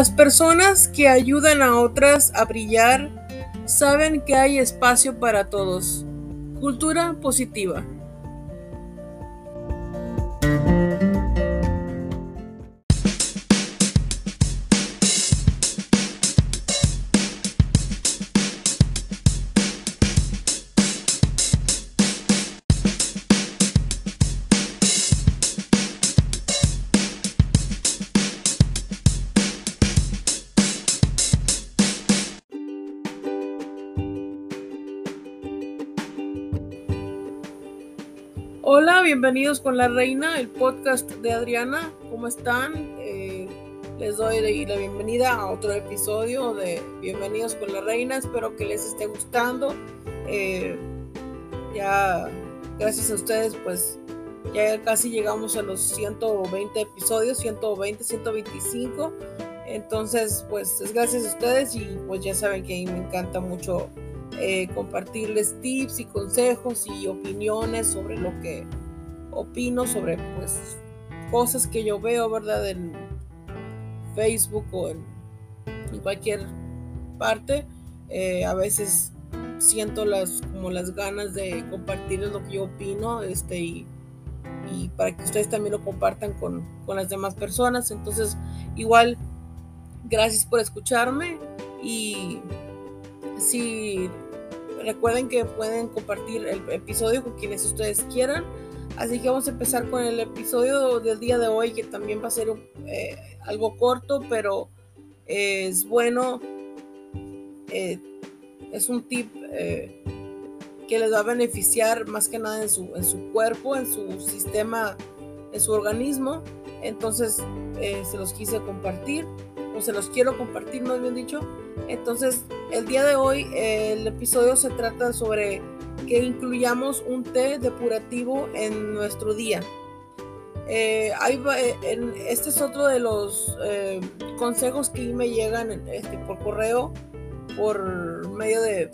Las personas que ayudan a otras a brillar saben que hay espacio para todos. Cultura positiva. Bienvenidos con la reina, el podcast de Adriana. ¿Cómo están? Eh, les doy la bienvenida a otro episodio de Bienvenidos con la reina. Espero que les esté gustando. Eh, ya, gracias a ustedes, pues ya casi llegamos a los 120 episodios, 120, 125. Entonces, pues es gracias a ustedes y pues ya saben que me encanta mucho eh, compartirles tips y consejos y opiniones sobre lo que opino sobre pues cosas que yo veo, ¿verdad? En Facebook o en, cualquier parte. Eh, a veces siento las como las ganas de compartirles lo que yo opino este y, y para que ustedes también lo compartan con, con las demás personas entonces igual gracias por escucharme y si recuerden que pueden compartir el episodio con quienes ustedes quieran. Así que vamos a empezar con el episodio del día de hoy, que también va a ser eh, algo corto, pero es bueno. Eh, es un tip eh, que les va a beneficiar más que nada en su, en su cuerpo, en su sistema, en su organismo. Entonces se los quise compartir, o se los quiero compartir, más bien dicho. Entonces, el día de hoy, el episodio se trata sobre que incluyamos un té depurativo en nuestro día. Eh, eh, este es otro de los eh, consejos que me llegan este, por correo, por medio de,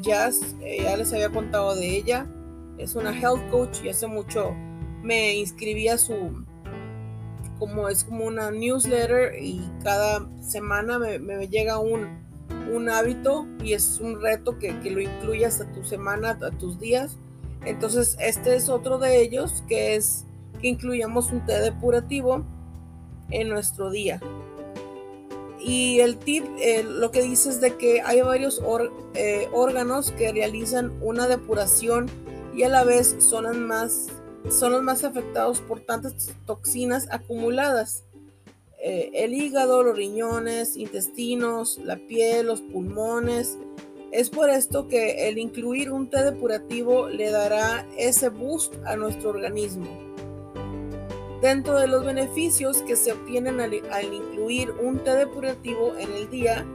Jazz. ya les había contado de ella. Es una health coach y hace mucho me inscribí a su, como es como una newsletter y cada semana me, llega un, un, hábito y es un reto que, lo incluyas a tu semana, a tus días. Entonces este es otro de ellos que es que incluyamos un té depurativo en nuestro día. Y el tip, eh, lo que dice es de que hay varios eh, órganos que realizan una depuración y a la vez son más son los más afectados por tantas toxinas acumuladas. Eh, el hígado, los riñones, intestinos, la piel, los pulmones. Es por esto que el incluir un té depurativo le dará ese boost a nuestro organismo. Dentro de los beneficios que se obtienen al, incluir un té depurativo en el día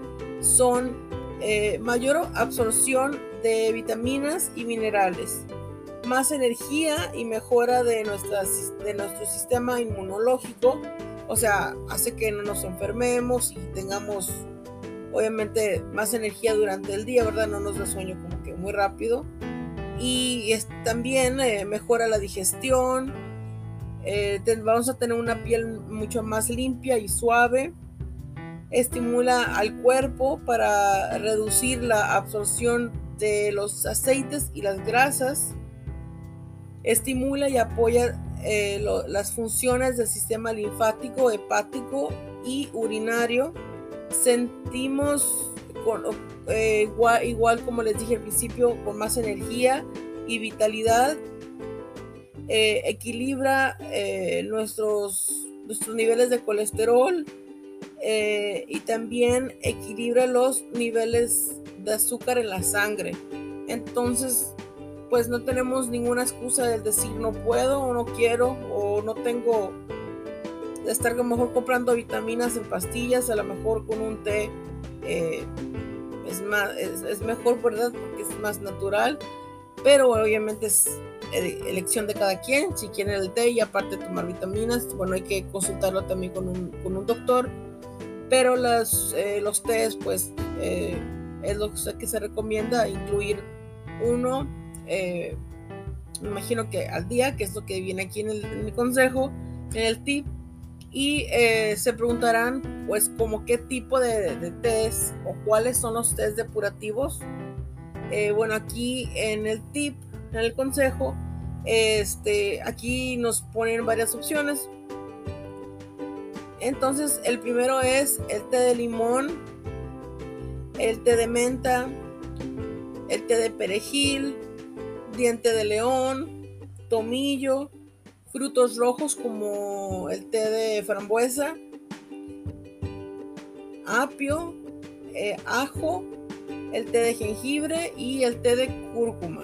son eh, mayor absorción de vitaminas y minerales, más energía y mejora de, de nuestro sistema inmunológico. O sea, hace que no nos enfermemos y tengamos, obviamente, más energía durante el día, ¿verdad? No nos da sueño como que muy rápido. Y también eh, mejora la digestión. Eh, vamos a tener una piel mucho más limpia y suave. Estimula al cuerpo para reducir la absorción de los aceites y las grasas estimula y apoya eh, las funciones del sistema linfático, hepático y urinario. Sentimos eh, igual, como les dije al principio, con más energía y vitalidad. Eh, equilibra nuestros, nuestros niveles de colesterol y también equilibra los niveles de azúcar en la sangre. Entonces, pues no tenemos ninguna excusa de decir no puedo o no quiero o no tengo de estar a lo mejor comprando vitaminas en pastillas, a lo mejor con un té eh, es, más, es, mejor, ¿verdad? Porque es más natural, pero obviamente es elección de cada quien, si quieren el té y aparte tomar vitaminas, bueno, hay que consultarlo también con un, con un doctor, pero las, eh, los tés, pues eh, es lo que se recomienda incluir uno eh, me imagino que al día, que es lo que viene aquí en el, consejo, en el tip, Y eh, se preguntarán, pues, como qué tipo de, de test o cuáles son los test depurativos. Eh, bueno, aquí en el tip, en el consejo, este, aquí nos ponen varias opciones. Entonces, el primero es el té de limón, el té de menta, el té de perejil, diente de león, tomillo, frutos rojos como el té de frambuesa, apio, eh, ajo, el té de jengibre y el té de cúrcuma.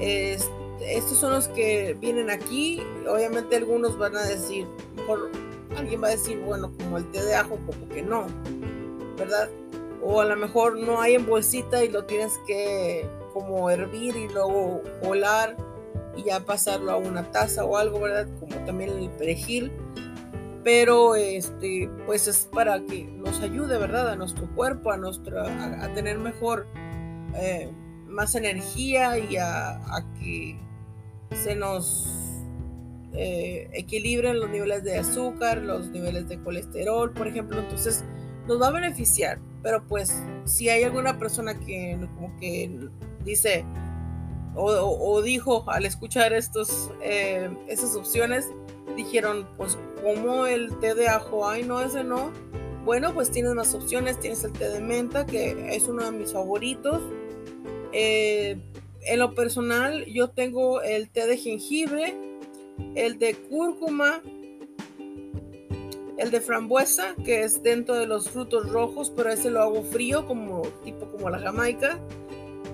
estos son los que vienen aquí. Obviamente algunos van a decir, mejor alguien va a decir, bueno, como el té de ajo, como que no, ¿verdad? O a lo mejor no hay en bolsita y lo tienes que como hervir y luego colar y ya pasarlo a una taza o algo, ¿verdad? Como también el perejil. Pero este, pues es para que nos ayude, ¿verdad? A nuestro cuerpo, a, nuestra, a, tener mejor, eh, más energía y a, que se nos eh, equilibren los niveles de azúcar, los niveles de colesterol, por ejemplo. Entonces nos va a beneficiar. Pero pues si hay alguna persona que como que dice o, dijo al escuchar estos, eh, esas opciones, dijeron, pues como el té de ajo, ay no, ese no. Bueno, pues tienes más opciones, tienes el té de menta, que es uno de mis favoritos. Eh, en lo personal, yo tengo el té de jengibre, el de cúrcuma, el de frambuesa, que es dentro de los frutos rojos, pero ese lo hago frío, como tipo como la jamaica.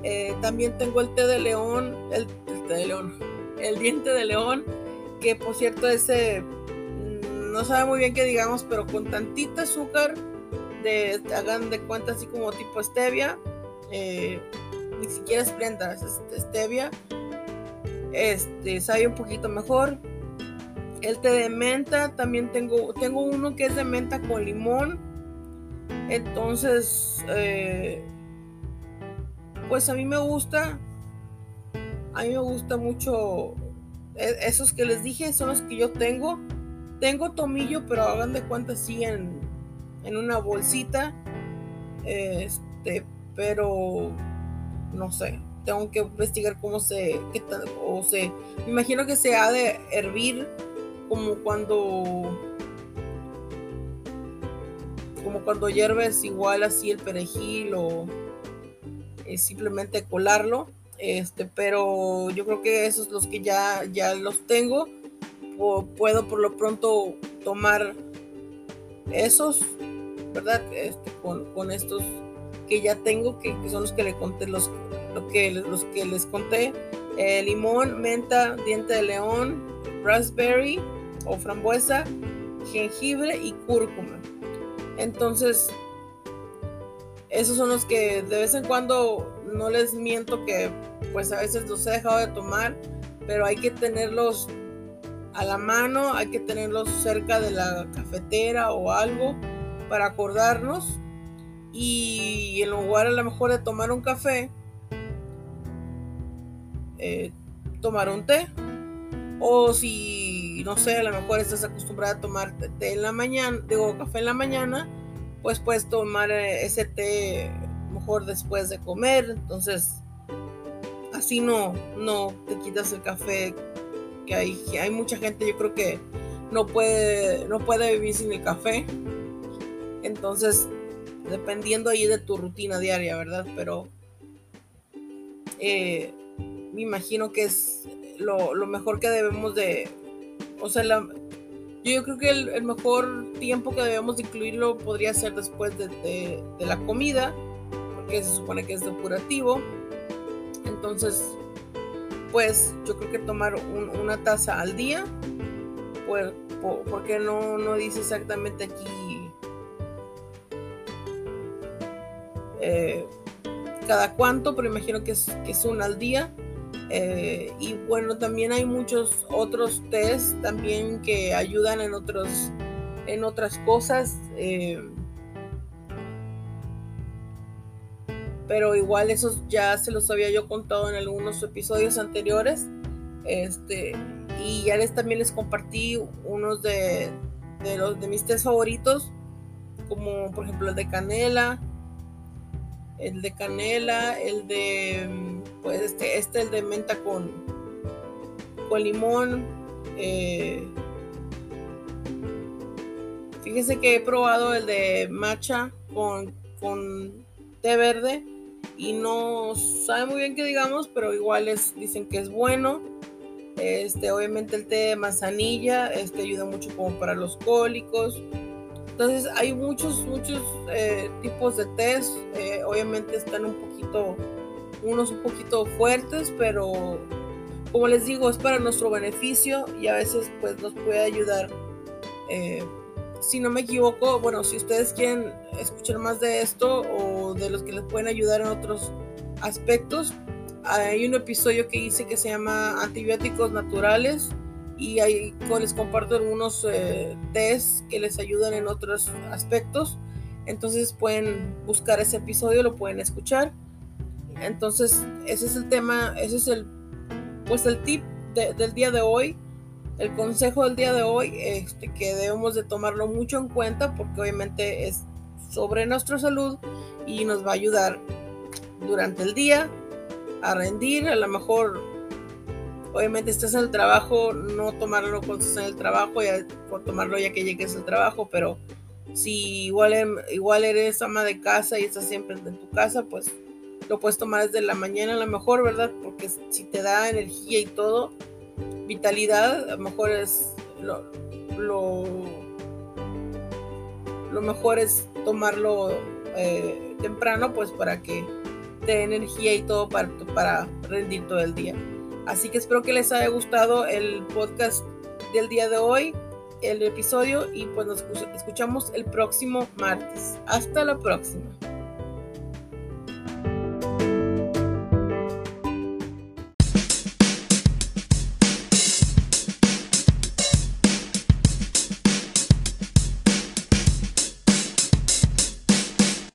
Eh, también tengo el té de león, el, té de león, el diente de león, que por cierto ese mm, no sabe muy bien qué digamos, pero con tantita azúcar, de, hagan de cuenta así como tipo stevia, eh, ni siquiera es prenda, es stevia, este sabe un poquito mejor. El té de menta, también tengo, tengo uno que es de menta con limón. Entonces, eh, pues a mí me gusta, a mí me gusta mucho, e, esos que les dije son los que yo tengo. Tengo tomillo, pero hagan de cuenta así en, en una bolsita. Este, pero no sé, tengo que investigar cómo se, qué o se, me imagino que se ha de hervir como cuando, como cuando hierves igual así el perejil o simplemente colarlo. Este, pero yo creo que esos los que ya, ya los tengo. Puedo por lo pronto tomar esos, ¿verdad? Este, con, estos que ya tengo, que, son los que le conté, los, lo que, los que les conté. Eh, limón, menta, diente de león, raspberry o frambuesa, jengibre y cúrcuma. Entonces, esos son los que de vez en cuando no les miento que pues a veces los he dejado de tomar, pero hay que tenerlos a la mano, hay que tenerlos cerca de la cafetera o algo para acordarnos. Y en lugar a lo mejor de tomar un café, eh, tomar un té. O si no sé, a lo mejor estás acostumbrada a tomar té la mañana, café en la mañana, pues puedes tomar eh, ese té mejor después de comer, entonces así no, no te quitas el café, que hay, hay mucha gente yo creo que no puede, no puede vivir sin el café, entonces dependiendo ahí de tu rutina diaria, ¿verdad? Pero eh, me imagino que es lo, lo, mejor que debemos de, o sea, la, yo creo que el, mejor tiempo que debemos incluirlo podría ser después de, la comida, porque se supone que es depurativo. Entonces, pues yo creo que tomar una taza al día, pues, porque no, dice exactamente aquí eh, cada cuánto, pero imagino que es una al día. Eh, y bueno, también hay muchos otros test también que ayudan en, otros, en otras cosas. Eh, pero igual esos ya se los había yo contado en algunos episodios anteriores. Este, y ya les también les compartí unos de, de los de mis tés favoritos, como por ejemplo el de canela, el de canela, el de pues este, este el de menta con, con limón. Eh, fíjense que he probado el de matcha con, con té verde y no sabe muy bien que digamos, pero igual es, dicen que es bueno. Este, obviamente el té de manzanilla este, ayuda mucho como para los cólicos. Entonces hay muchos, muchos eh, tipos de tés. Eh, obviamente están un poquito, unos un poquito fuertes, pero como les digo, es para nuestro beneficio y a veces pues nos puede ayudar. Eh, si no me equivoco, bueno, si ustedes quieren escuchar más de esto o de los que les pueden ayudar en otros aspectos, hay un episodio que hice que se llama Antibióticos Naturales y ahí les comparto algunos eh, test que les ayudan en otros aspectos. Entonces pueden buscar ese episodio, lo pueden escuchar. Entonces ese es el tema, ese es el, pues el tip del día de hoy el consejo del día de hoy este, que debemos de tomarlo mucho en cuenta porque obviamente es sobre nuestra salud y nos va a ayudar durante el día a rendir, a lo mejor obviamente estás en el trabajo, no tomarlo cuando estás en el trabajo, ya, por tomarlo ya que llegues al trabajo, pero si igual, em, igual eres ama de casa y estás siempre en tu casa, pues lo puedes tomar desde la mañana a lo mejor, ¿verdad? Porque si te da energía y todo, vitalidad, a lo mejor es lo, lo, mejor es tomarlo eh, temprano, pues para que te dé energía y todo para, para rendir todo el día. Así que espero que les haya gustado el podcast del día de hoy, el episodio, y pues nos escuchamos el próximo martes. Hasta la próxima.